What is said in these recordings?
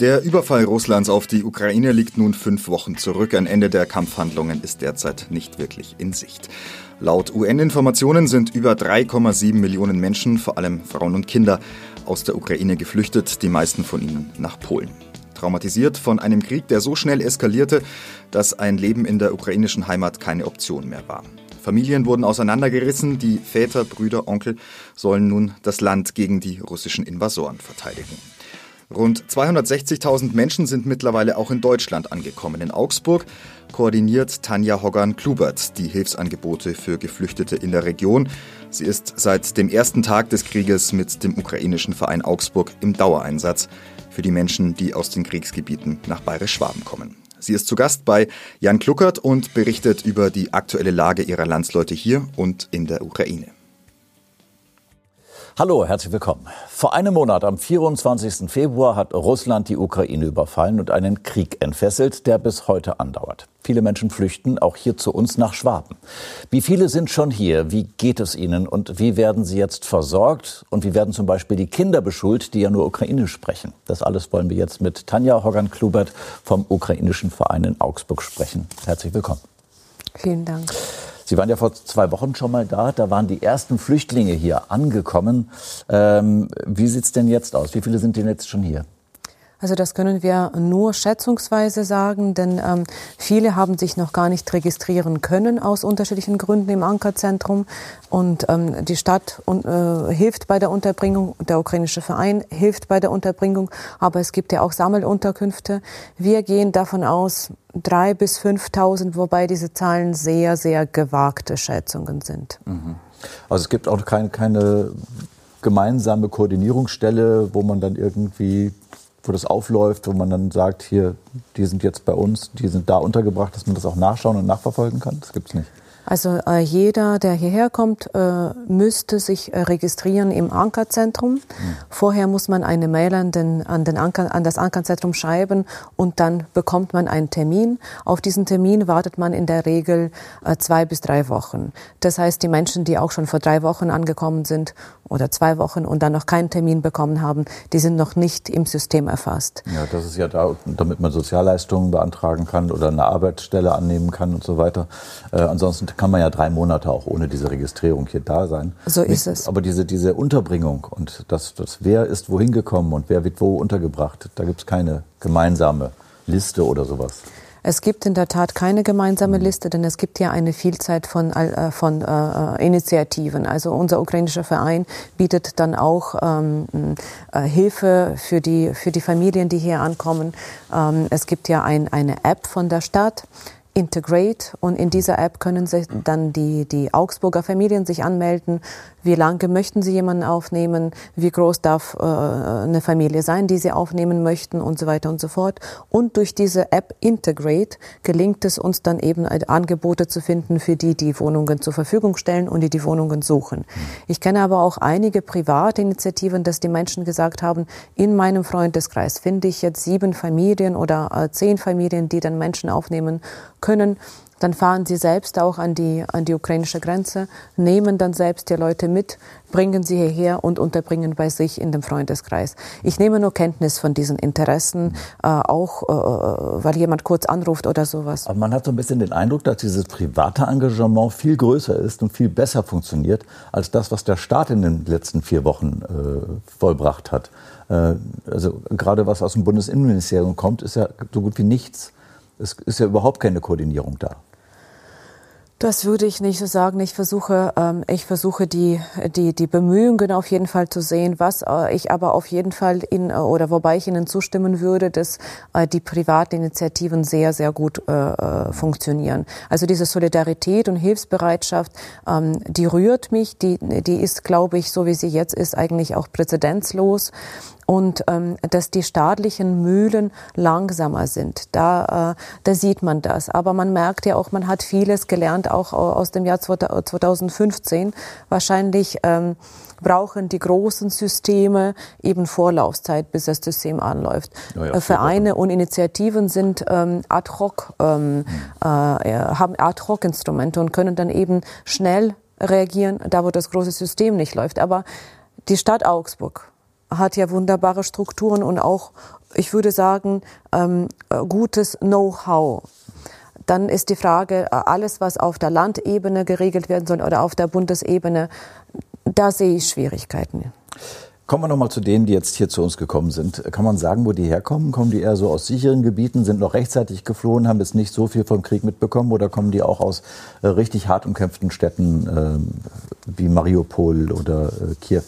Der Überfall Russlands auf die Ukraine liegt nun fünf Wochen zurück. Ein Ende der Kampfhandlungen ist derzeit nicht wirklich in Sicht. Laut UN-Informationen sind über 3,7 Millionen Menschen, vor allem Frauen und Kinder, aus der Ukraine geflüchtet, die meisten von ihnen nach Polen. Traumatisiert von einem Krieg, der so schnell eskalierte, dass ein Leben in der ukrainischen Heimat keine Option mehr war. Familien wurden auseinandergerissen, die Väter, Brüder, Onkel sollen nun das Land gegen die russischen Invasoren verteidigen. Rund 260.000 Menschen sind mittlerweile auch in Deutschland angekommen. In Augsburg koordiniert Tanja Hoggan-Klubert die Hilfsangebote für Geflüchtete in der Region. Sie ist seit dem ersten Tag des Krieges mit dem ukrainischen Verein Augsburg im Dauereinsatz für die Menschen, die aus den Kriegsgebieten nach Bayerisch-Schwaben kommen. Sie ist zu Gast bei Jan Kluckert und berichtet über die aktuelle Lage ihrer Landsleute hier und in der Ukraine. Hallo, herzlich willkommen. Vor einem Monat, am 24. Februar, hat Russland die Ukraine überfallen und einen Krieg entfesselt, der bis heute andauert. Viele Menschen flüchten auch hier zu uns nach Schwaben. Wie viele sind schon hier? Wie geht es ihnen? Und wie werden sie jetzt versorgt? Und wie werden zum Beispiel die Kinder beschult, die ja nur Ukrainisch sprechen? Das alles wollen wir jetzt mit Tanja Hogan-Klubert vom ukrainischen Verein in Augsburg sprechen. Herzlich willkommen. Vielen Dank. Sie waren ja vor zwei Wochen schon mal da. Da waren die ersten Flüchtlinge hier angekommen. Ähm, wie sieht's denn jetzt aus? Wie viele sind denn jetzt schon hier? Also das können wir nur schätzungsweise sagen, denn ähm, viele haben sich noch gar nicht registrieren können aus unterschiedlichen Gründen im Ankerzentrum. Und ähm, die Stadt äh, hilft bei der Unterbringung, der ukrainische Verein hilft bei der Unterbringung, aber es gibt ja auch Sammelunterkünfte. Wir gehen davon aus, drei bis 5.000, wobei diese Zahlen sehr, sehr gewagte Schätzungen sind. Mhm. Also es gibt auch keine, keine gemeinsame Koordinierungsstelle, wo man dann irgendwie wo das aufläuft, wo man dann sagt, hier, die sind jetzt bei uns, die sind da untergebracht, dass man das auch nachschauen und nachverfolgen kann? Das gibt es nicht. Also äh, jeder, der hierher kommt, äh, müsste sich äh, registrieren im Ankerzentrum. Mhm. Vorher muss man eine Mail an, den, an, den Anker, an das Ankerzentrum schreiben und dann bekommt man einen Termin. Auf diesen Termin wartet man in der Regel äh, zwei bis drei Wochen. Das heißt, die Menschen, die auch schon vor drei Wochen angekommen sind oder zwei Wochen und dann noch keinen Termin bekommen haben, die sind noch nicht im System erfasst. Ja, das ist ja da, damit man Sozialleistungen beantragen kann oder eine Arbeitsstelle annehmen kann und so weiter. Äh, ansonsten kann man ja drei Monate auch ohne diese Registrierung hier da sein. So ist es. Aber diese, diese Unterbringung und das, das, wer ist wohin gekommen und wer wird wo untergebracht, da gibt es keine gemeinsame Liste oder sowas. Es gibt in der Tat keine gemeinsame mhm. Liste, denn es gibt ja eine Vielzahl von, äh, von äh, Initiativen. Also unser ukrainischer Verein bietet dann auch ähm, äh, Hilfe für die, für die Familien, die hier ankommen. Ähm, es gibt ja ein, eine App von der Stadt, Integrate und in dieser App können sich dann die, die Augsburger Familien sich anmelden, wie lange möchten Sie jemanden aufnehmen? Wie groß darf äh, eine Familie sein, die Sie aufnehmen möchten und so weiter und so fort. Und durch diese App Integrate gelingt es uns dann eben Angebote zu finden für die, die Wohnungen zur Verfügung stellen und die die Wohnungen suchen. Ich kenne aber auch einige private Initiativen, dass die Menschen gesagt haben, in meinem Freundeskreis finde ich jetzt sieben Familien oder äh, zehn Familien, die dann Menschen aufnehmen können dann fahren sie selbst auch an die, an die ukrainische Grenze, nehmen dann selbst die Leute mit, bringen sie hierher und unterbringen bei sich in dem Freundeskreis. Ich nehme nur Kenntnis von diesen Interessen, äh, auch äh, weil jemand kurz anruft oder sowas. Aber man hat so ein bisschen den Eindruck, dass dieses private Engagement viel größer ist und viel besser funktioniert als das, was der Staat in den letzten vier Wochen äh, vollbracht hat. Äh, also gerade was aus dem Bundesinnenministerium kommt, ist ja so gut wie nichts. Es ist ja überhaupt keine Koordinierung da. Das würde ich nicht so sagen. Ich versuche, ähm, ich versuche die, die, die Bemühungen auf jeden Fall zu sehen, was äh, ich aber auf jeden Fall in, äh, oder wobei ich Ihnen zustimmen würde, dass äh, die Privatinitiativen sehr, sehr gut äh, äh, funktionieren. Also diese Solidarität und Hilfsbereitschaft, ähm, die rührt mich, die, die ist, glaube ich, so wie sie jetzt ist, eigentlich auch präzedenzlos und ähm, dass die staatlichen Mühlen langsamer sind. Da, äh, da sieht man das. Aber man merkt ja auch, man hat vieles gelernt, auch aus dem Jahr 2015. Wahrscheinlich ähm, brauchen die großen Systeme eben Vorlaufzeit, bis das System anläuft. Ja, ja, Vereine und Initiativen sind ähm, ad hoc, ähm, hm. äh, haben ad hoc Instrumente und können dann eben schnell reagieren, da wo das große System nicht läuft. Aber die Stadt Augsburg hat ja wunderbare Strukturen und auch ich würde sagen, ähm, gutes Know-how. Dann ist die Frage, äh, alles, was auf der Landebene geregelt werden soll oder auf der Bundesebene, da sehe ich Schwierigkeiten. Kommen wir nochmal zu denen, die jetzt hier zu uns gekommen sind. Kann man sagen, wo die herkommen? Kommen die eher so aus sicheren Gebieten, sind noch rechtzeitig geflohen, haben jetzt nicht so viel vom Krieg mitbekommen oder kommen die auch aus äh, richtig hart umkämpften Städten äh, wie Mariupol oder äh, Kiew?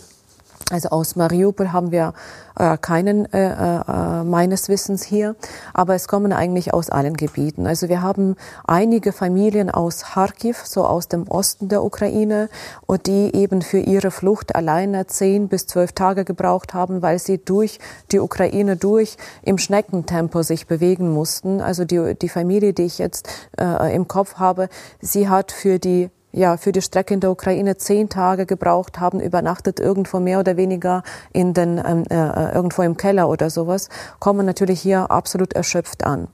Also aus Mariupol haben wir äh, keinen äh, äh, meines Wissens hier, aber es kommen eigentlich aus allen Gebieten. Also wir haben einige Familien aus Kharkiv, so aus dem Osten der Ukraine, und die eben für ihre Flucht alleine zehn bis zwölf Tage gebraucht haben, weil sie durch die Ukraine durch im Schneckentempo sich bewegen mussten. Also die, die Familie, die ich jetzt äh, im Kopf habe, sie hat für die ja, für die Strecke in der Ukraine zehn Tage gebraucht haben, übernachtet irgendwo mehr oder weniger in den, ähm, äh, irgendwo im Keller oder sowas, kommen natürlich hier absolut erschöpft an.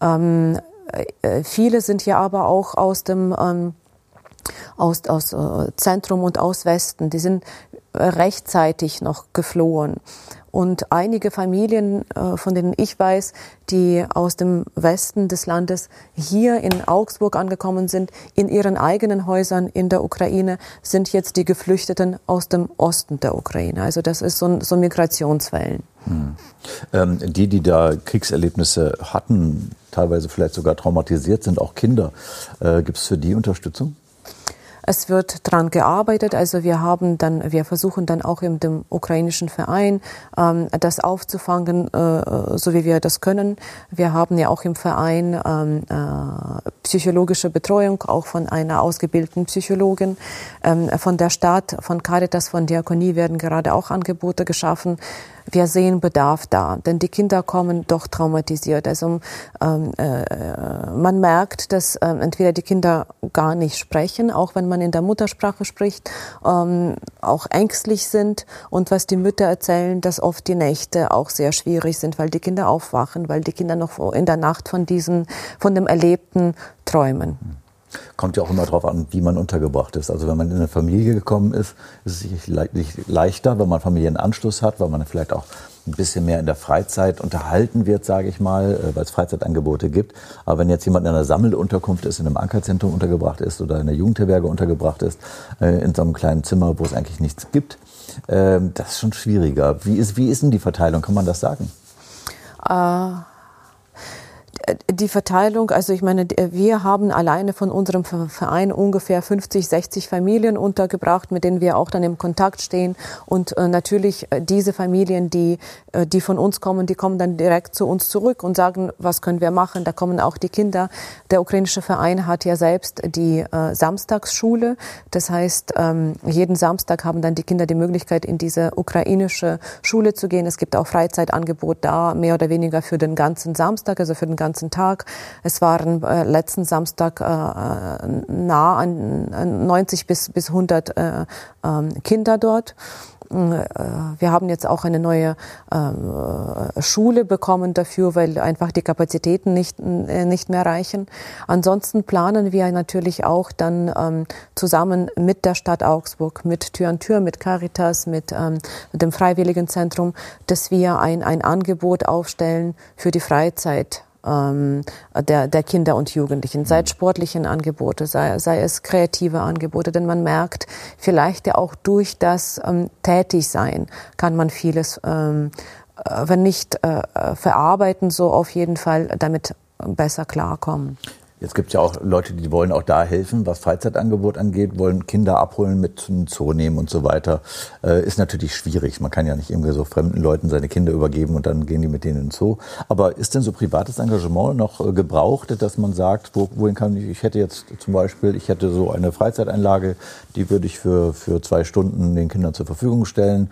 Ähm, äh, viele sind hier aber auch aus dem ähm, aus, aus äh, Zentrum und aus Westen. Die sind rechtzeitig noch geflohen. Und einige Familien, äh, von denen ich weiß, die aus dem Westen des Landes hier in Augsburg angekommen sind, in ihren eigenen Häusern in der Ukraine, sind jetzt die Geflüchteten aus dem Osten der Ukraine. Also das ist so, so Migrationswellen. Hm. Ähm, die, die da Kriegserlebnisse hatten, teilweise vielleicht sogar traumatisiert sind, auch Kinder, äh, gibt es für die Unterstützung? Es wird dran gearbeitet. Also wir haben dann, wir versuchen dann auch in dem ukrainischen Verein ähm, das aufzufangen, äh, so wie wir das können. Wir haben ja auch im Verein ähm, äh, psychologische Betreuung, auch von einer ausgebildeten Psychologin. Ähm, von der Stadt, von Caritas, von Diakonie werden gerade auch Angebote geschaffen wir sehen Bedarf da, denn die Kinder kommen doch traumatisiert. Also ähm, äh, man merkt, dass ähm, entweder die Kinder gar nicht sprechen, auch wenn man in der Muttersprache spricht, ähm, auch ängstlich sind und was die Mütter erzählen, dass oft die Nächte auch sehr schwierig sind, weil die Kinder aufwachen, weil die Kinder noch in der Nacht von diesen, von dem Erlebten träumen. Kommt ja auch immer darauf an, wie man untergebracht ist. Also wenn man in eine Familie gekommen ist, ist es sicherlich leichter, wenn man Familienanschluss hat, weil man vielleicht auch ein bisschen mehr in der Freizeit unterhalten wird, sage ich mal, äh, weil es Freizeitangebote gibt. Aber wenn jetzt jemand in einer Sammelunterkunft ist, in einem Ankerzentrum untergebracht ist oder in einer Jugendherberge untergebracht ist, äh, in so einem kleinen Zimmer, wo es eigentlich nichts gibt, ähm, das ist schon schwieriger. Wie ist, wie ist denn die Verteilung? Kann man das sagen? Uh die Verteilung, also ich meine, wir haben alleine von unserem Verein ungefähr 50, 60 Familien untergebracht, mit denen wir auch dann im Kontakt stehen. Und äh, natürlich äh, diese Familien, die, äh, die von uns kommen, die kommen dann direkt zu uns zurück und sagen, was können wir machen? Da kommen auch die Kinder. Der ukrainische Verein hat ja selbst die äh, Samstagsschule. Das heißt, ähm, jeden Samstag haben dann die Kinder die Möglichkeit, in diese ukrainische Schule zu gehen. Es gibt auch Freizeitangebot da, mehr oder weniger für den ganzen Samstag, also für den ganzen ganzen Tag. Es waren äh, letzten Samstag äh, nah an 90 bis, bis 100 äh, ähm, Kinder dort. Äh, wir haben jetzt auch eine neue äh, Schule bekommen dafür, weil einfach die Kapazitäten nicht, äh, nicht mehr reichen. Ansonsten planen wir natürlich auch dann ähm, zusammen mit der Stadt Augsburg, mit Tür an Tür, mit Caritas, mit ähm, dem Freiwilligenzentrum, dass wir ein, ein Angebot aufstellen für die Freizeit ähm, der, der Kinder und Jugendlichen, sei es sportlichen Angebote, sei, sei es kreative Angebote, denn man merkt, vielleicht ja auch durch das ähm, Tätigsein kann man vieles, ähm, äh, wenn nicht äh, verarbeiten, so auf jeden Fall damit besser klarkommen. Jetzt gibt es ja auch Leute, die wollen auch da helfen, was Freizeitangebot angeht, wollen Kinder abholen, mit zum Zoo nehmen und so weiter. Äh, ist natürlich schwierig. Man kann ja nicht irgendwie so fremden Leuten seine Kinder übergeben und dann gehen die mit denen in den Zoo. Aber ist denn so privates Engagement noch äh, gebraucht, dass man sagt, wo, wohin kann ich, ich hätte jetzt zum Beispiel, ich hätte so eine Freizeiteinlage, die würde ich für, für zwei Stunden den Kindern zur Verfügung stellen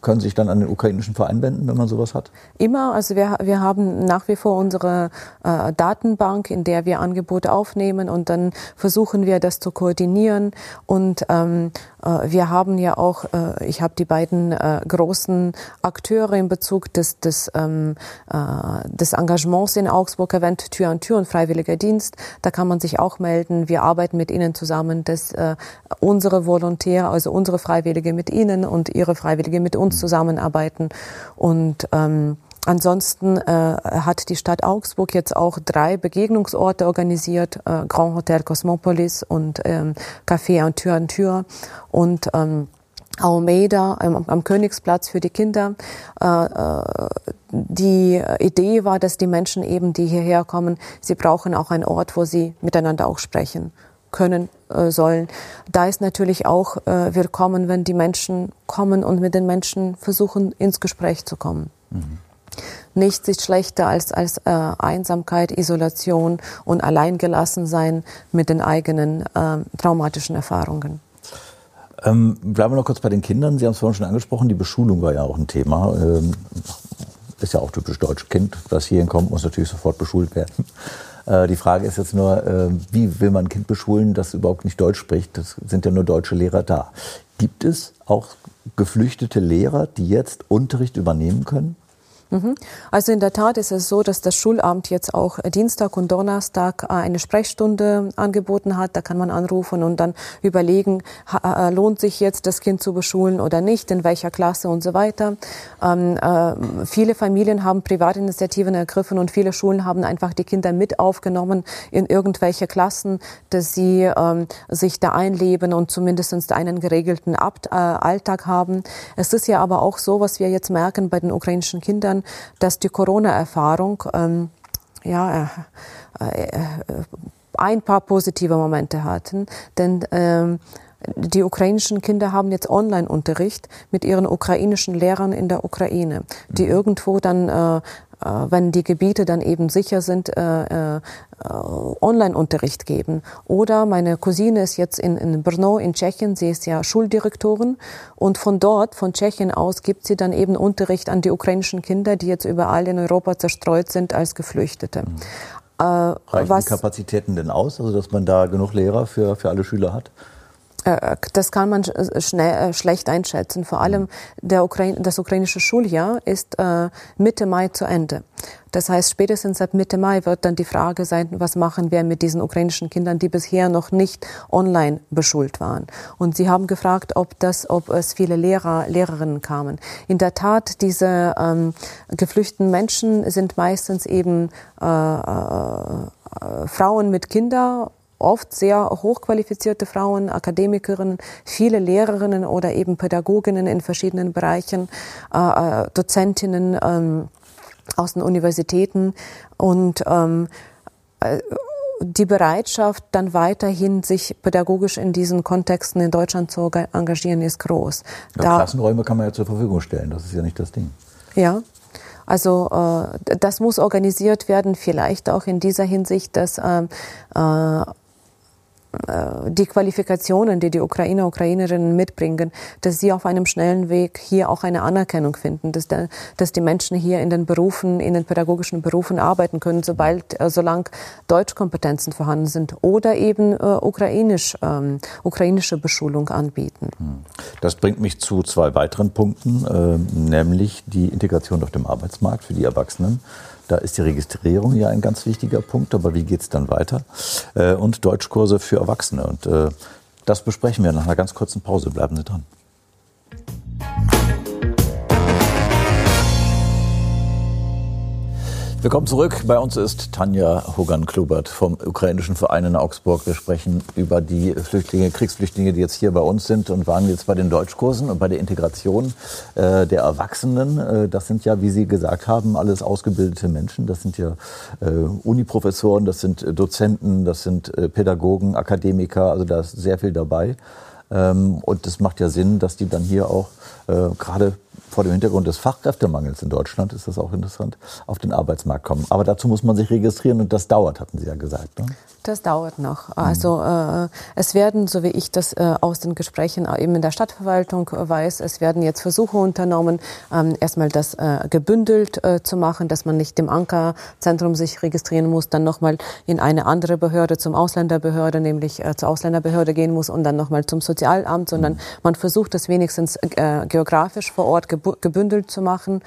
können sich dann an den ukrainischen Verein wenden, wenn man sowas hat? Immer. Also wir, wir haben nach wie vor unsere äh, Datenbank, in der wir Angebote aufnehmen und dann versuchen wir das zu koordinieren. Und ähm, äh, wir haben ja auch, äh, ich habe die beiden äh, großen Akteure in Bezug des, des, ähm, äh, des Engagements in Augsburg erwähnt, Tür an Tür und Freiwilliger Dienst. Da kann man sich auch melden. Wir arbeiten mit ihnen zusammen, dass äh, unsere Volontäre, also unsere Freiwillige mit ihnen und ihre Freiwillige mit uns zusammenarbeiten. Und ähm, Ansonsten äh, hat die Stadt Augsburg jetzt auch drei Begegnungsorte organisiert, äh, Grand Hotel Cosmopolis und ähm, Café an Tür an Tür und ähm, Almeida am, am Königsplatz für die Kinder. Äh, äh, die Idee war, dass die Menschen eben, die hierher kommen, sie brauchen auch einen Ort, wo sie miteinander auch sprechen können äh, sollen. Da ist natürlich auch äh, willkommen, wenn die Menschen kommen und mit den Menschen versuchen, ins Gespräch zu kommen. Mhm. Nichts ist schlechter als, als äh, Einsamkeit, Isolation und Alleingelassensein mit den eigenen äh, traumatischen Erfahrungen. Ähm, bleiben wir noch kurz bei den Kindern. Sie haben es vorhin schon angesprochen, die Beschulung war ja auch ein Thema. Ähm, ist ja auch typisch deutsch. Kind, das hierhin kommt, muss natürlich sofort beschult werden. Äh, die Frage ist jetzt nur, äh, wie will man ein Kind beschulen, das überhaupt nicht Deutsch spricht? Das sind ja nur deutsche Lehrer da. Gibt es auch geflüchtete Lehrer, die jetzt Unterricht übernehmen können? Mhm. Also in der Tat ist es so, dass das Schulamt jetzt auch Dienstag und Donnerstag äh, eine Sprechstunde angeboten hat. Da kann man anrufen und dann überlegen, äh, lohnt sich jetzt das Kind zu beschulen oder nicht, in welcher Klasse und so weiter. Ähm, äh, viele Familien haben Privatinitiativen ergriffen und viele Schulen haben einfach die Kinder mit aufgenommen in irgendwelche Klassen, dass sie ähm, sich da einleben und zumindest einen geregelten äh, Alltag haben. Es ist ja aber auch so, was wir jetzt merken bei den ukrainischen Kindern, erinnern, dass die Corona-Erfahrung ähm, ja, äh, äh, ein paar positive Momente hatten. Denn ähm, die ukrainischen Kinder haben jetzt Online-Unterricht mit ihren ukrainischen Lehrern in der Ukraine, die mhm. irgendwo dann äh, äh, wenn die Gebiete dann eben sicher sind, äh, äh, Online-Unterricht geben. Oder meine Cousine ist jetzt in, in Brno in Tschechien, sie ist ja Schuldirektorin und von dort, von Tschechien aus, gibt sie dann eben Unterricht an die ukrainischen Kinder, die jetzt überall in Europa zerstreut sind als Geflüchtete. Mhm. Äh, Reichen was, die Kapazitäten denn aus, also dass man da genug Lehrer für, für alle Schüler hat? Äh, das kann man äh, schnell, äh, schlecht einschätzen. Vor allem der Ukraine, das ukrainische Schuljahr ist Mitte Mai zu Ende. Das heißt, spätestens ab Mitte Mai wird dann die Frage sein, was machen wir mit diesen ukrainischen Kindern, die bisher noch nicht online beschult waren. Und Sie haben gefragt, ob, das, ob es viele Lehrer, Lehrerinnen kamen. In der Tat, diese ähm, geflüchteten Menschen sind meistens eben äh, äh, Frauen mit Kindern oft sehr hochqualifizierte Frauen, Akademikerinnen, viele Lehrerinnen oder eben Pädagoginnen in verschiedenen Bereichen, äh, äh, Dozentinnen ähm, aus den Universitäten und ähm, äh, die Bereitschaft, dann weiterhin sich pädagogisch in diesen Kontexten in Deutschland zu engagieren, ist groß. Ja, da, Klassenräume kann man ja zur Verfügung stellen, das ist ja nicht das Ding. Ja, also äh, das muss organisiert werden, vielleicht auch in dieser Hinsicht, dass äh, äh, äh, die Qualifikationen, die die Ukrainer, Ukrainerinnen mitbringen, dass sie auf einem schnellen Weg hier auch eine Anerkennung finden, dass, der, dass die Menschen hier in den Berufen, in den pädagogischen Berufen arbeiten können, sobald, äh, solange Deutschkompetenzen vorhanden sind oder eben äh, ukrainisch, ähm, ukrainische Beschulung anbieten. Hm. Das bringt mich zu zwei weiteren Punkten, äh, nämlich die Integration auf dem Arbeitsmarkt für die Erwachsenen. Da ist die Registrierung ja ein ganz wichtiger Punkt, aber wie geht es dann weiter? Äh, und Deutschkurse für Erwachsene. Und äh, das besprechen wir nach einer ganz kurzen Pause. Bleiben Sie dran. Willkommen zurück. Bei uns ist Tanja Hogan-Klubert vom ukrainischen Verein in Augsburg. Wir sprechen über die Flüchtlinge, Kriegsflüchtlinge, die jetzt hier bei uns sind und waren jetzt bei den Deutschkursen und bei der Integration äh, der Erwachsenen. Äh, das sind ja, wie Sie gesagt haben, alles ausgebildete Menschen. Das sind ja äh, Uniprofessoren, das sind Dozenten, das sind äh, Pädagogen, Akademiker. Also da ist sehr viel dabei. Ähm, und es macht ja Sinn, dass die dann hier auch äh, gerade vor dem Hintergrund des Fachkräftemangels in Deutschland ist das auch interessant, auf den Arbeitsmarkt kommen. Aber dazu muss man sich registrieren und das dauert, hatten Sie ja gesagt. Ne? Das dauert noch. Also äh, es werden, so wie ich das äh, aus den Gesprächen eben in der Stadtverwaltung weiß, es werden jetzt Versuche unternommen, ähm, erstmal das äh, gebündelt äh, zu machen, dass man nicht im Ankerzentrum sich registrieren muss, dann nochmal in eine andere Behörde, zum Ausländerbehörde, nämlich äh, zur Ausländerbehörde gehen muss und dann nochmal zum Sozialamt, sondern mhm. man versucht das wenigstens geografisch vor Ort gebündelt zu machen.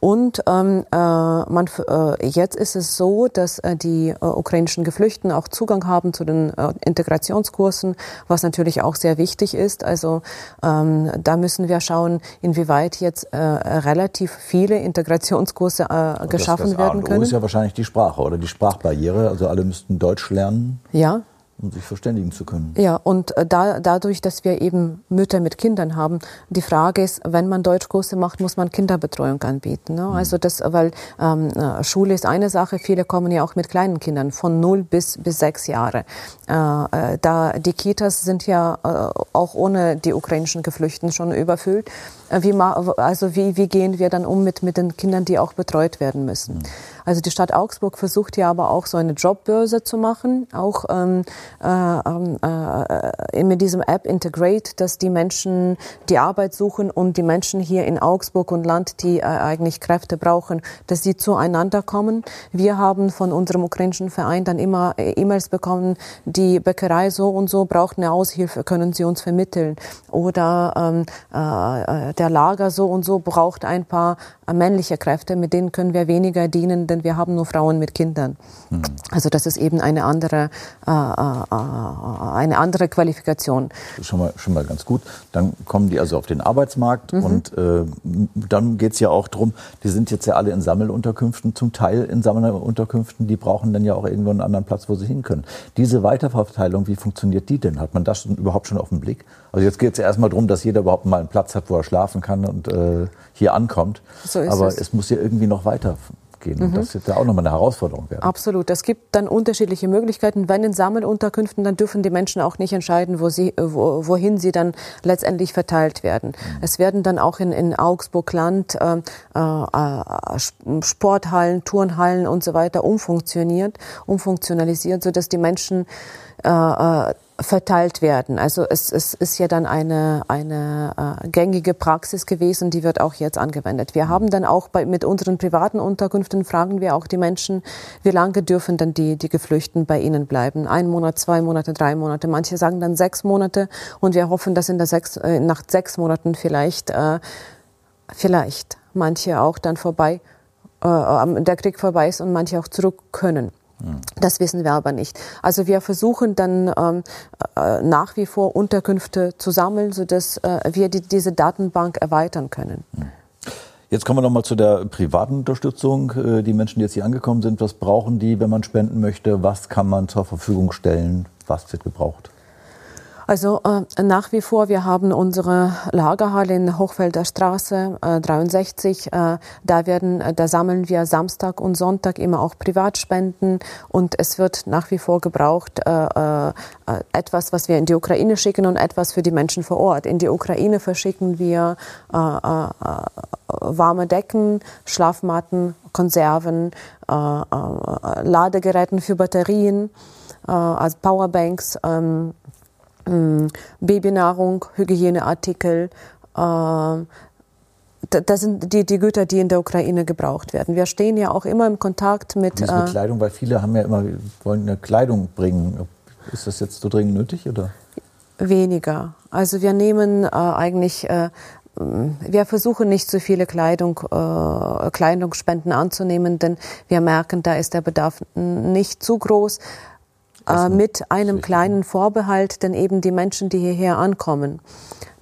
Und ähm, äh, man, äh, jetzt ist es so, dass äh, die äh, ukrainischen Geflüchteten auch Zugang haben zu den äh, Integrationskursen, was natürlich auch sehr wichtig ist. Also ähm, da müssen wir schauen, inwieweit jetzt äh, relativ viele Integrationskurse äh, geschaffen das, das werden können. Das ist ja wahrscheinlich die Sprache oder die Sprachbarriere. Also alle müssten Deutsch lernen. Ja, um sich verständigen zu können. Ja, und äh, da, dadurch, dass wir eben Mütter mit Kindern haben, die Frage ist, wenn man Deutschkurse macht, muss man Kinderbetreuung anbieten. Ne? Mhm. Also das, weil ähm, äh, Schule ist eine Sache, viele kommen ja auch mit kleinen Kindern von null bis bis sechs Jahre. Äh, äh, da die Kitas sind ja äh, auch ohne die ukrainischen Geflüchteten schon überfüllt. Wie, also wie, wie gehen wir dann um mit, mit den Kindern, die auch betreut werden müssen? Mhm. Also die Stadt Augsburg versucht ja aber auch so eine Jobbörse zu machen, auch ähm, äh, ähm, äh, mit diesem App Integrate, dass die Menschen die Arbeit suchen und die Menschen hier in Augsburg und Land, die äh, eigentlich Kräfte brauchen, dass sie zueinander kommen. Wir haben von unserem ukrainischen Verein dann immer äh, E-Mails bekommen, die Bäckerei so und so braucht eine Aushilfe, können Sie uns vermitteln? Oder ähm, äh, äh der Lager so und so braucht ein paar männliche Kräfte, mit denen können wir weniger dienen, denn wir haben nur Frauen mit Kindern. Mhm. Also das ist eben eine andere, äh, äh, eine andere Qualifikation. Schon mal, schon mal ganz gut. Dann kommen die also auf den Arbeitsmarkt mhm. und äh, dann geht es ja auch darum, die sind jetzt ja alle in Sammelunterkünften, zum Teil in Sammelunterkünften, die brauchen dann ja auch irgendwo einen anderen Platz, wo sie hin können. Diese Weiterverteilung, wie funktioniert die denn? Hat man das überhaupt schon auf den Blick? Also jetzt geht es erstmal darum, dass jeder überhaupt mal einen Platz hat, wo er schlafen kann und äh, hier ankommt. So Aber es. es muss ja irgendwie noch weiter gehen. Mhm. Das wird ja auch nochmal eine Herausforderung werden. Absolut. Es gibt dann unterschiedliche Möglichkeiten. Wenn in Sammelunterkünften, dann dürfen die Menschen auch nicht entscheiden, wo sie, wo, wohin sie dann letztendlich verteilt werden. Mhm. Es werden dann auch in, in Augsburg-Land äh, äh, Sporthallen, Turnhallen und so weiter umfunktioniert, umfunktionalisiert, sodass die Menschen äh, äh verteilt werden. Also es, es ist ja dann eine, eine äh, gängige Praxis gewesen, die wird auch jetzt angewendet. Wir haben dann auch bei, mit unseren privaten Unterkünften fragen wir auch die Menschen, wie lange dürfen denn die, die Geflüchteten bei ihnen bleiben? Ein Monat, zwei Monate, drei Monate. Manche sagen dann sechs Monate und wir hoffen, dass in der sechs, äh, nach sechs Monaten vielleicht, äh, vielleicht manche auch dann vorbei, äh, der Krieg vorbei ist und manche auch zurück können. Das wissen wir aber nicht. Also wir versuchen dann ähm, äh, nach wie vor Unterkünfte zu sammeln, sodass äh, wir die, diese Datenbank erweitern können. Jetzt kommen wir nochmal zu der privaten Unterstützung. Äh, die Menschen, die jetzt hier angekommen sind, was brauchen die, wenn man spenden möchte? Was kann man zur Verfügung stellen? Was wird gebraucht? Also äh, nach wie vor, wir haben unsere Lagerhalle in Hochfelder Straße äh, 63. Äh, da werden, äh, da sammeln wir Samstag und Sonntag immer auch Privatspenden und es wird nach wie vor gebraucht äh, äh, etwas, was wir in die Ukraine schicken und etwas für die Menschen vor Ort. In die Ukraine verschicken wir warme Decken, Schlafmatten, Konserven, Ladegeräten für Batterien, also Powerbanks. Ähm, Babynahrung, Hygieneartikel. Äh, das sind die, die Güter, die in der Ukraine gebraucht werden. Wir stehen ja auch immer im Kontakt mit. Mit äh, Kleidung, weil viele haben ja immer wollen eine Kleidung bringen. Ist das jetzt so dringend nötig oder? Weniger. Also wir nehmen äh, eigentlich äh, wir versuchen nicht so viele Kleidung, äh, Kleidungsspenden anzunehmen, denn wir merken, da ist der Bedarf nicht zu groß äh, mit einem kleinen Vorbehalt, denn eben die Menschen, die hierher ankommen,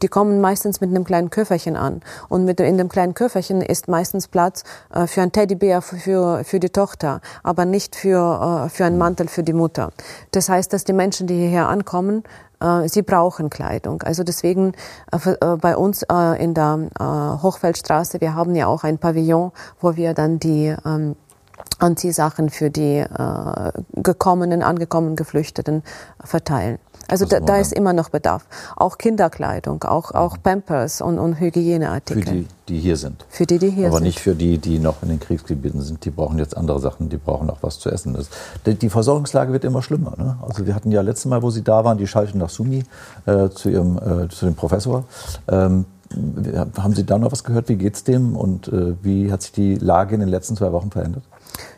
die kommen meistens mit einem kleinen Köfferchen an. Und mit, in dem kleinen Köfferchen ist meistens Platz äh, für ein Teddybär für, für die Tochter, aber nicht für, äh, für einen Mantel für die Mutter. Das heißt, dass die Menschen, die hierher ankommen, äh, sie brauchen Kleidung. Also deswegen äh, äh, bei uns in der Hochfeldstraße, wir haben ja auch ein Pavillon, wo wir dann die ähm, Anziehsachen für die äh, gekommenen, angekommenen Geflüchteten verteilen. Also da, da, ist immer noch Bedarf. Auch Kinderkleidung, auch, auch Pampers und, und Hygieneartikel. Für die, die hier sind. Für die, die hier Aber sind. Aber nicht für die, die noch in den Kriegsgebieten sind. Die brauchen jetzt andere Sachen, die brauchen auch was zu essen. Das, die Versorgungslage wird immer schlimmer. Ne? Also wir hatten ja letztes Mal, wo Sie da waren, die Schalte nach Sumi äh, zu, ihrem, äh, zu dem Professor. Ähm, haben Sie da noch was gehört? Wie geht es dem und äh, wie hat sich die Lage in den letzten zwei Wochen verändert?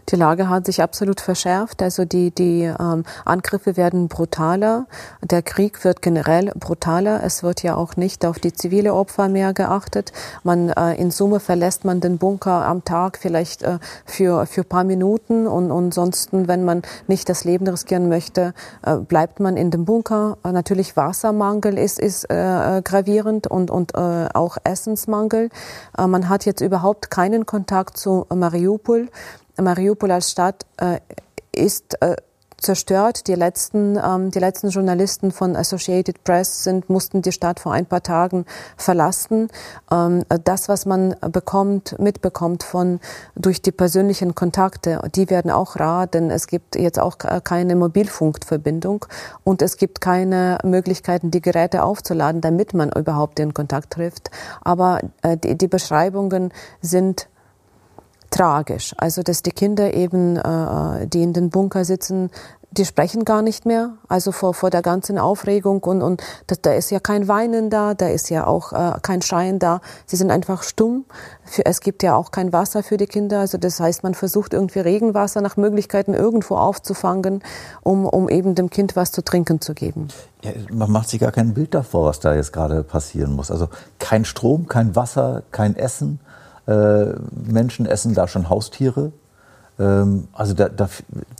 Die Lage hat sich absolut verschärft. Also die, die ähm, Angriffe werden brutaler. Der Krieg wird generell brutaler. Es wird ja auch nicht auf die zivile Opfer mehr geachtet. Man, äh, in Summe verlässt man den Bunker am Tag vielleicht äh, für, für paar Minuten und, und ansonsten, wenn man nicht das Leben riskieren möchte, äh, bleibt man in dem Bunker. Äh, natürlich Wassermangel ist, ist äh, gravierend und, und äh, auch Essensmangel. Äh, man hat jetzt überhaupt keinen Kontakt zu Mariupol. Mariupol als Stadt äh, ist äh, zerstört. Die letzten, ähm, die letzten Journalisten von Associated Press sind, mussten die Stadt vor ein paar Tagen verlassen. Ähm, das, was man bekommt, mitbekommt von, durch die persönlichen Kontakte, die werden auch rar, denn es gibt jetzt auch keine Mobilfunkverbindung und es gibt keine Möglichkeiten, die Geräte aufzuladen, damit man überhaupt den Kontakt trifft. Aber äh, die, die Beschreibungen sind tragisch. Also dass die Kinder eben, äh, die in den Bunker sitzen, die sprechen gar nicht mehr, also vor, vor der ganzen Aufregung und, und das, da ist ja kein Weinen da, da ist ja auch äh, kein Schreien da. Sie sind einfach stumm. Für, es gibt ja auch kein Wasser für die Kinder, also das heißt, man versucht irgendwie Regenwasser nach Möglichkeiten irgendwo aufzufangen, um, um eben dem Kind was zu trinken zu geben. Ja, man macht sich gar kein Bild davor, was da jetzt gerade passieren muss. Also kein Strom, kein Wasser, kein Essen. Äh, Menschen essen da schon Haustiere. Ähm, also da, da,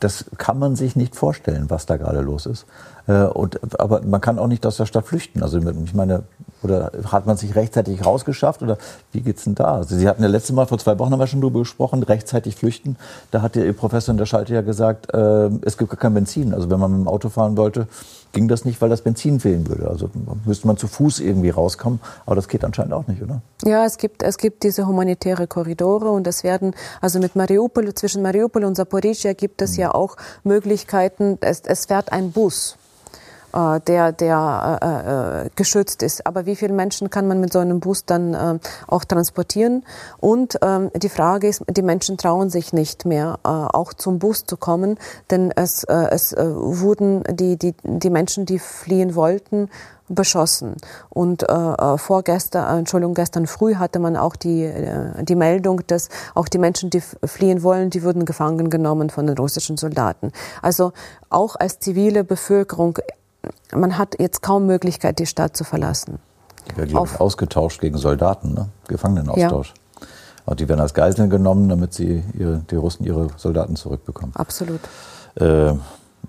das kann man sich nicht vorstellen, was da gerade los ist. Äh, und, aber man kann auch nicht aus der Stadt flüchten. Also ich meine, oder hat man sich rechtzeitig rausgeschafft oder wie geht's denn da? Also Sie hatten ja letzte Mal vor zwei Wochen haben wir schon darüber gesprochen, rechtzeitig flüchten. Da hat Ihr Professor in der Schalte ja gesagt, äh, es gibt gar kein Benzin. Also wenn man mit dem Auto fahren wollte, ging das nicht, weil das Benzin fehlen würde. Also müsste man zu Fuß irgendwie rauskommen. Aber das geht anscheinend auch nicht, oder? Ja, es gibt, es gibt diese humanitäre Korridore und es werden, also mit Mariupol, zwischen Mariupol und Zaporizhia gibt es mhm. ja auch Möglichkeiten, es, es fährt ein Bus äh, der, der äh, äh, geschützt ist. Aber wie viele Menschen kann man mit so einem Bus dann äh, auch transportieren? Und ähm, die Frage ist, die Menschen trauen sich nicht mehr, äh, auch zum Bus zu kommen, denn es, äh, es äh, wurden die, die, die Menschen, die fliehen wollten, beschossen. Und äh, äh vorgestern, Entschuldigung, gestern früh hatte man auch die, äh, die Meldung, dass auch die Menschen, die fliehen wollen, die würden gefangen genommen von den russischen Soldaten. Also auch als zivile Bevölkerung man hat jetzt kaum Möglichkeit, die Stadt zu verlassen. Die werden Auf, ausgetauscht gegen Soldaten, ne? Gefangenenaustausch. Ja. Und die werden als Geiseln genommen, damit sie ihre, die Russen ihre Soldaten zurückbekommen. Absolut. Äh,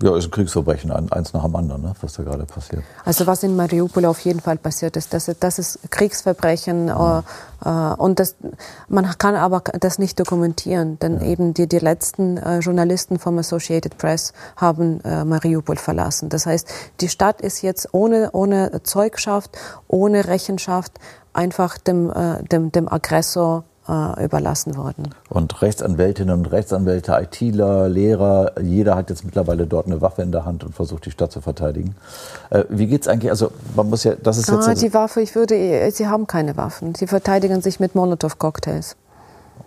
ja, ist ein Kriegsverbrechen, eins nach dem anderen, ne, was da gerade passiert. Also was in Mariupol auf jeden Fall passiert ist, das, das ist Kriegsverbrechen ja. äh, äh und das, man kann aber das nicht dokumentieren, denn ja. eben die, die letzten äh, Journalisten vom Associated Press haben äh, Mariupol verlassen. Das heißt, die Stadt ist jetzt ohne, ohne Zeugschaft, ohne Rechenschaft einfach dem, äh, dem, dem Aggressor äh, überlassen worden. Und Rechtsanwältinnen und Rechtsanwälte, ITler, Lehrer, jeder hat jetzt mittlerweile dort eine Waffe in der Hand und versucht, die Stadt zu verteidigen. Äh, wie geht's eigentlich? Also man muss ja, das ist jetzt ah, die Waffe. Ich würde, sie haben keine Waffen. Sie verteidigen sich mit Molotow-Cocktails.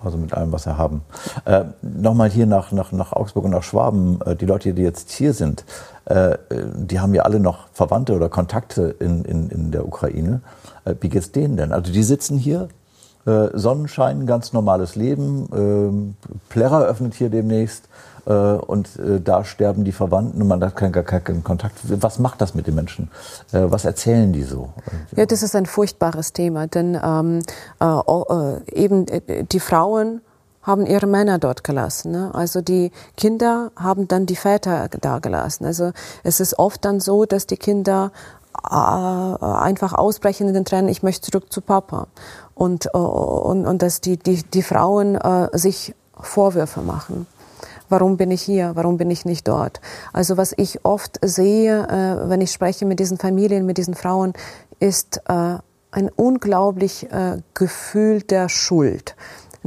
Also mit allem, was sie haben. Äh, Nochmal hier nach, nach, nach Augsburg und nach Schwaben. Äh, die Leute, die jetzt hier sind, äh, die haben ja alle noch Verwandte oder Kontakte in, in, in der Ukraine. Äh, wie geht's denen denn? Also die sitzen hier, äh, Sonnenschein, ganz normales Leben. Ähm, Plärrer öffnet hier demnächst äh, und äh, da sterben die Verwandten und man hat keinen, keinen Kontakt. Was macht das mit den Menschen? Äh, was erzählen die so? Ja, das ist ein furchtbares Thema, denn ähm, äh, eben die Frauen haben ihre Männer dort gelassen. Ne? Also die Kinder haben dann die Väter da gelassen. Also es ist oft dann so, dass die Kinder einfach ausbrechen in den Tränen, ich möchte zurück zu Papa und, äh, und, und dass die, die, die Frauen äh, sich Vorwürfe machen. Warum bin ich hier? Warum bin ich nicht dort? Also was ich oft sehe, äh, wenn ich spreche mit diesen Familien, mit diesen Frauen, ist äh, ein unglaublich äh, Gefühl der Schuld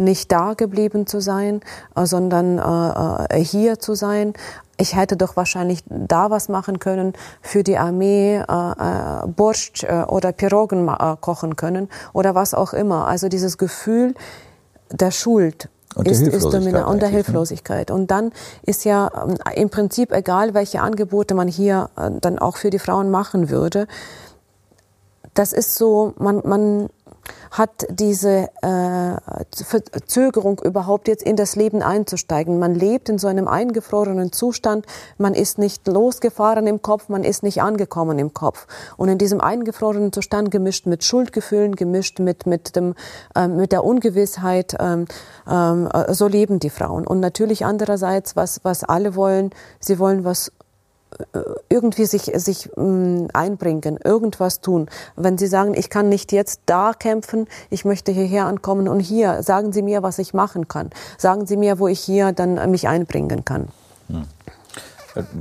nicht da geblieben zu sein, äh, sondern äh, äh, hier zu sein, ich hätte doch wahrscheinlich da was machen können für die Armee, Borscht oder Pirogen kochen können oder was auch immer. Also dieses Gefühl der Schuld und ist, ist dominant und der ne? Hilflosigkeit. Und dann ist ja ähm, im Prinzip egal, welche Angebote man hier äh, dann auch für die Frauen machen würde. Das ist so, man, man hat diese äh, Verzögerung überhaupt jetzt in das Leben einzusteigen. Man lebt in so einem eingefrorenen Zustand, man ist nicht losgefahren im Kopf, man ist nicht angekommen im Kopf. Und in diesem eingefrorenen Zustand gemischt mit Schuldgefühlen, gemischt mit, mit, dem, äh, mit der Ungewissheit, ähm, ähm, äh, so leben die Frauen. Und natürlich andererseits, was, was alle wollen, sie wollen was irgendwie sich, sich mm, einbringen, irgendwas tun. Wenn Sie sagen, ich kann nicht jetzt da kämpfen, ich möchte hierher ankommen und hier, sagen Sie mir, was ich machen kann. Sagen Sie mir, wo ich hier dann mich einbringen kann. Hm.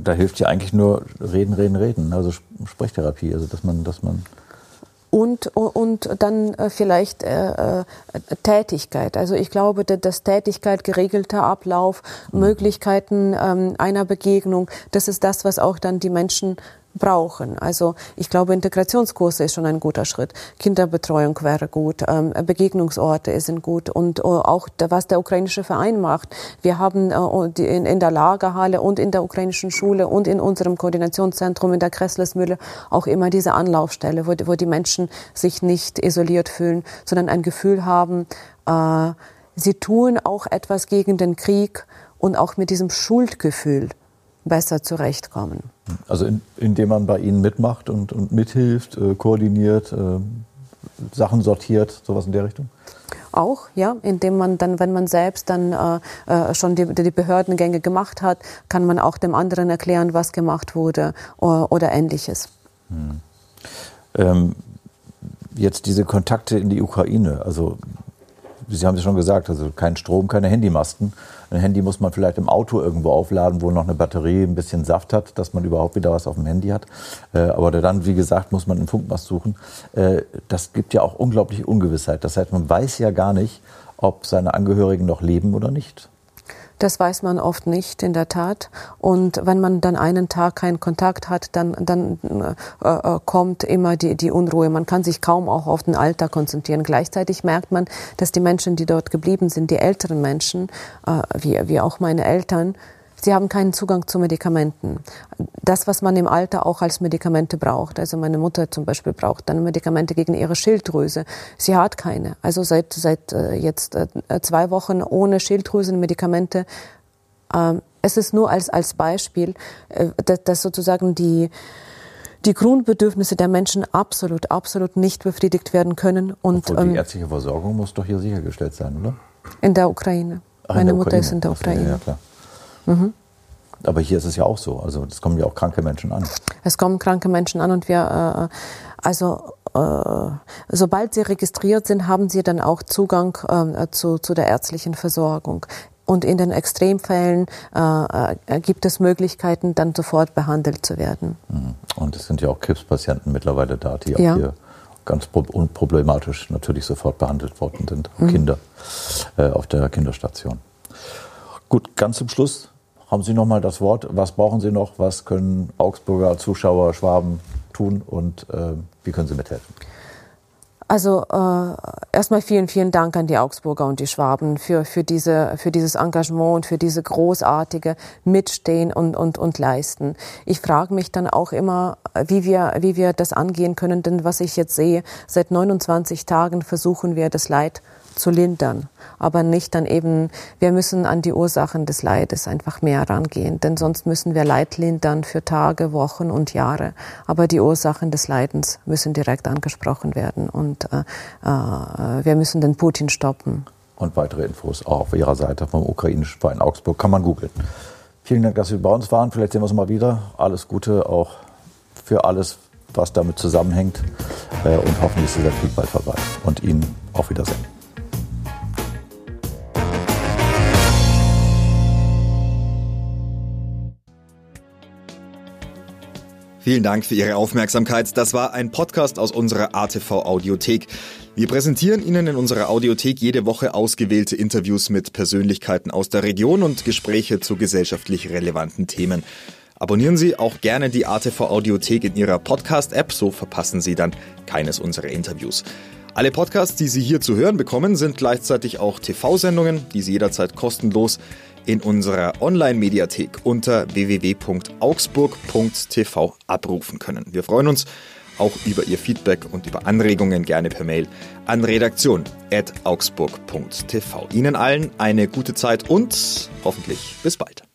Da hilft ja eigentlich nur reden, reden, reden. Also Sprechtherapie, also dass man, dass man und, und dann äh, vielleicht äh, äh, Tätigkeit. Also ich glaube, dass Tätigkeit, geregelter Ablauf, mhm. Möglichkeiten ähm, einer Begegnung, das ist das, was auch dann die Menschen brauchen. Also ich glaube, Integrationskurse ist schon ein guter Schritt. Kinderbetreuung wäre gut, ähm, Begegnungsorte sind gut und äh, auch was der ukrainische Verein macht. Wir haben äh, in, der Lagerhalle und in der ukrainischen Schule und in unserem Koordinationszentrum in der Kresslesmühle auch immer diese Anlaufstelle, wo, wo die Menschen sich nicht isoliert fühlen, sondern ein Gefühl haben, äh, sie tun auch etwas gegen den Krieg und auch mit diesem Schuldgefühl besser zurechtkommen. Also in, indem man bei Ihnen mitmacht und, und mithilft, äh, koordiniert, äh, Sachen sortiert, sowas in der Richtung? Auch, ja, indem man dann, wenn man selbst dann äh, äh schon die, die Behördengänge gemacht hat, kann man auch dem anderen erklären, was gemacht wurde oder, oder ähnliches. Hm. Ähm, jetzt diese Kontakte in die Ukraine, also Sie haben es schon gesagt, also kein Strom, keine Handymasten. Ein Handy muss man vielleicht im Auto irgendwo aufladen, wo noch eine Batterie ein bisschen Saft hat, dass man überhaupt wieder was auf dem Handy hat. Äh, aber dann, wie gesagt, muss man einen Funkmast suchen. Äh, das gibt ja auch unglaubliche Ungewissheit. Das heißt, man weiß ja gar nicht, ob seine Angehörigen noch leben oder nicht. Das weiß man oft nicht, in der Tat. Und wenn man dann einen Tag keinen Kontakt hat, dann, dann äh, äh, kommt immer die, die Unruhe. Man kann sich kaum auch auf den Alltag konzentrieren. Gleichzeitig merkt man, dass die Menschen, die dort geblieben sind, die älteren Menschen, äh, wie, wie auch meine Eltern, Sie haben keinen Zugang zu Medikamenten. Das, was man im Alter auch als Medikamente braucht. Also meine Mutter zum Beispiel braucht dann Medikamente gegen ihre Schilddrüse. Sie hat keine. Also seit, seit äh, jetzt äh, zwei Wochen ohne Schilddrüsenmedikamente. Ähm, es ist nur als, als Beispiel, äh, dass, sozusagen die, die Grundbedürfnisse der Menschen absolut, absolut nicht befriedigt werden können. Und, Obwohl die ähm, ärztliche Versorgung muss doch hier sichergestellt sein, oder? In der Ukraine. Ach, Meine der Mutter Ukraine. ist in der Ukraine. Ja, klar. Mhm. Aber hier ist es ja auch so. Also es kommen ja auch kranke Menschen an. Es kommen kranke Menschen an und wir, äh, also äh, sobald sie registriert sind, haben sie dann auch Zugang äh, zu, zu der ärztlichen Versorgung. Und in den Extremfällen äh, äh, gibt es Möglichkeiten, dann sofort behandelt zu werden. Mhm. Und es sind ja auch Krebspatienten mittlerweile da, die ja. auch hier ganz unproblematisch natürlich sofort behandelt worden sind. Mhm. Kinder äh, auf der Kinderstation. Gut, ganz zum Schluss haben Sie noch mal das Wort. Was brauchen Sie noch? Was können Augsburger Zuschauer, Schwaben tun und äh, wie können Sie mithelfen? Also äh, erstmal vielen, vielen Dank an die Augsburger und die Schwaben für, für, diese, für dieses Engagement und für diese großartige Mitstehen und, und, und Leisten. Ich frage mich dann auch immer, wie wir, wie wir das angehen können, denn was ich jetzt sehe, seit 29 Tagen versuchen wir das Leid zu lindern, aber nicht dann eben, wir müssen an die Ursachen des Leides einfach mehr rangehen, denn sonst müssen wir Leid lindern für Tage, Wochen und Jahre, aber die Ursachen des Leidens müssen direkt angesprochen werden und äh, äh, wir müssen den Putin stoppen. Und weitere Infos auch auf Ihrer Seite vom ukrainischen Verein Augsburg kann man googeln. Vielen Dank, dass Sie bei uns waren. Vielleicht sehen wir uns mal wieder. Alles Gute auch für alles, was damit zusammenhängt. Äh, und hoffentlich ist dieser Krieg bald vorbei. Und Ihnen auf Wiedersehen. Vielen Dank für Ihre Aufmerksamkeit. Das war ein Podcast aus unserer ATV Audiothek. Wir präsentieren Ihnen in unserer Audiothek jede Woche ausgewählte Interviews mit Persönlichkeiten aus der Region und Gespräche zu gesellschaftlich relevanten Themen. Abonnieren Sie auch gerne die ATV Audiothek in Ihrer Podcast-App, so verpassen Sie dann keines unserer Interviews. Alle Podcasts, die Sie hier zu hören bekommen, sind gleichzeitig auch TV-Sendungen, die Sie jederzeit kostenlos in unserer Online-Mediathek unter www.augsburg.tv abrufen können. Wir freuen uns auch über Ihr Feedback und über Anregungen gerne per Mail an redaktion.augsburg.tv. Ihnen allen eine gute Zeit und hoffentlich bis bald.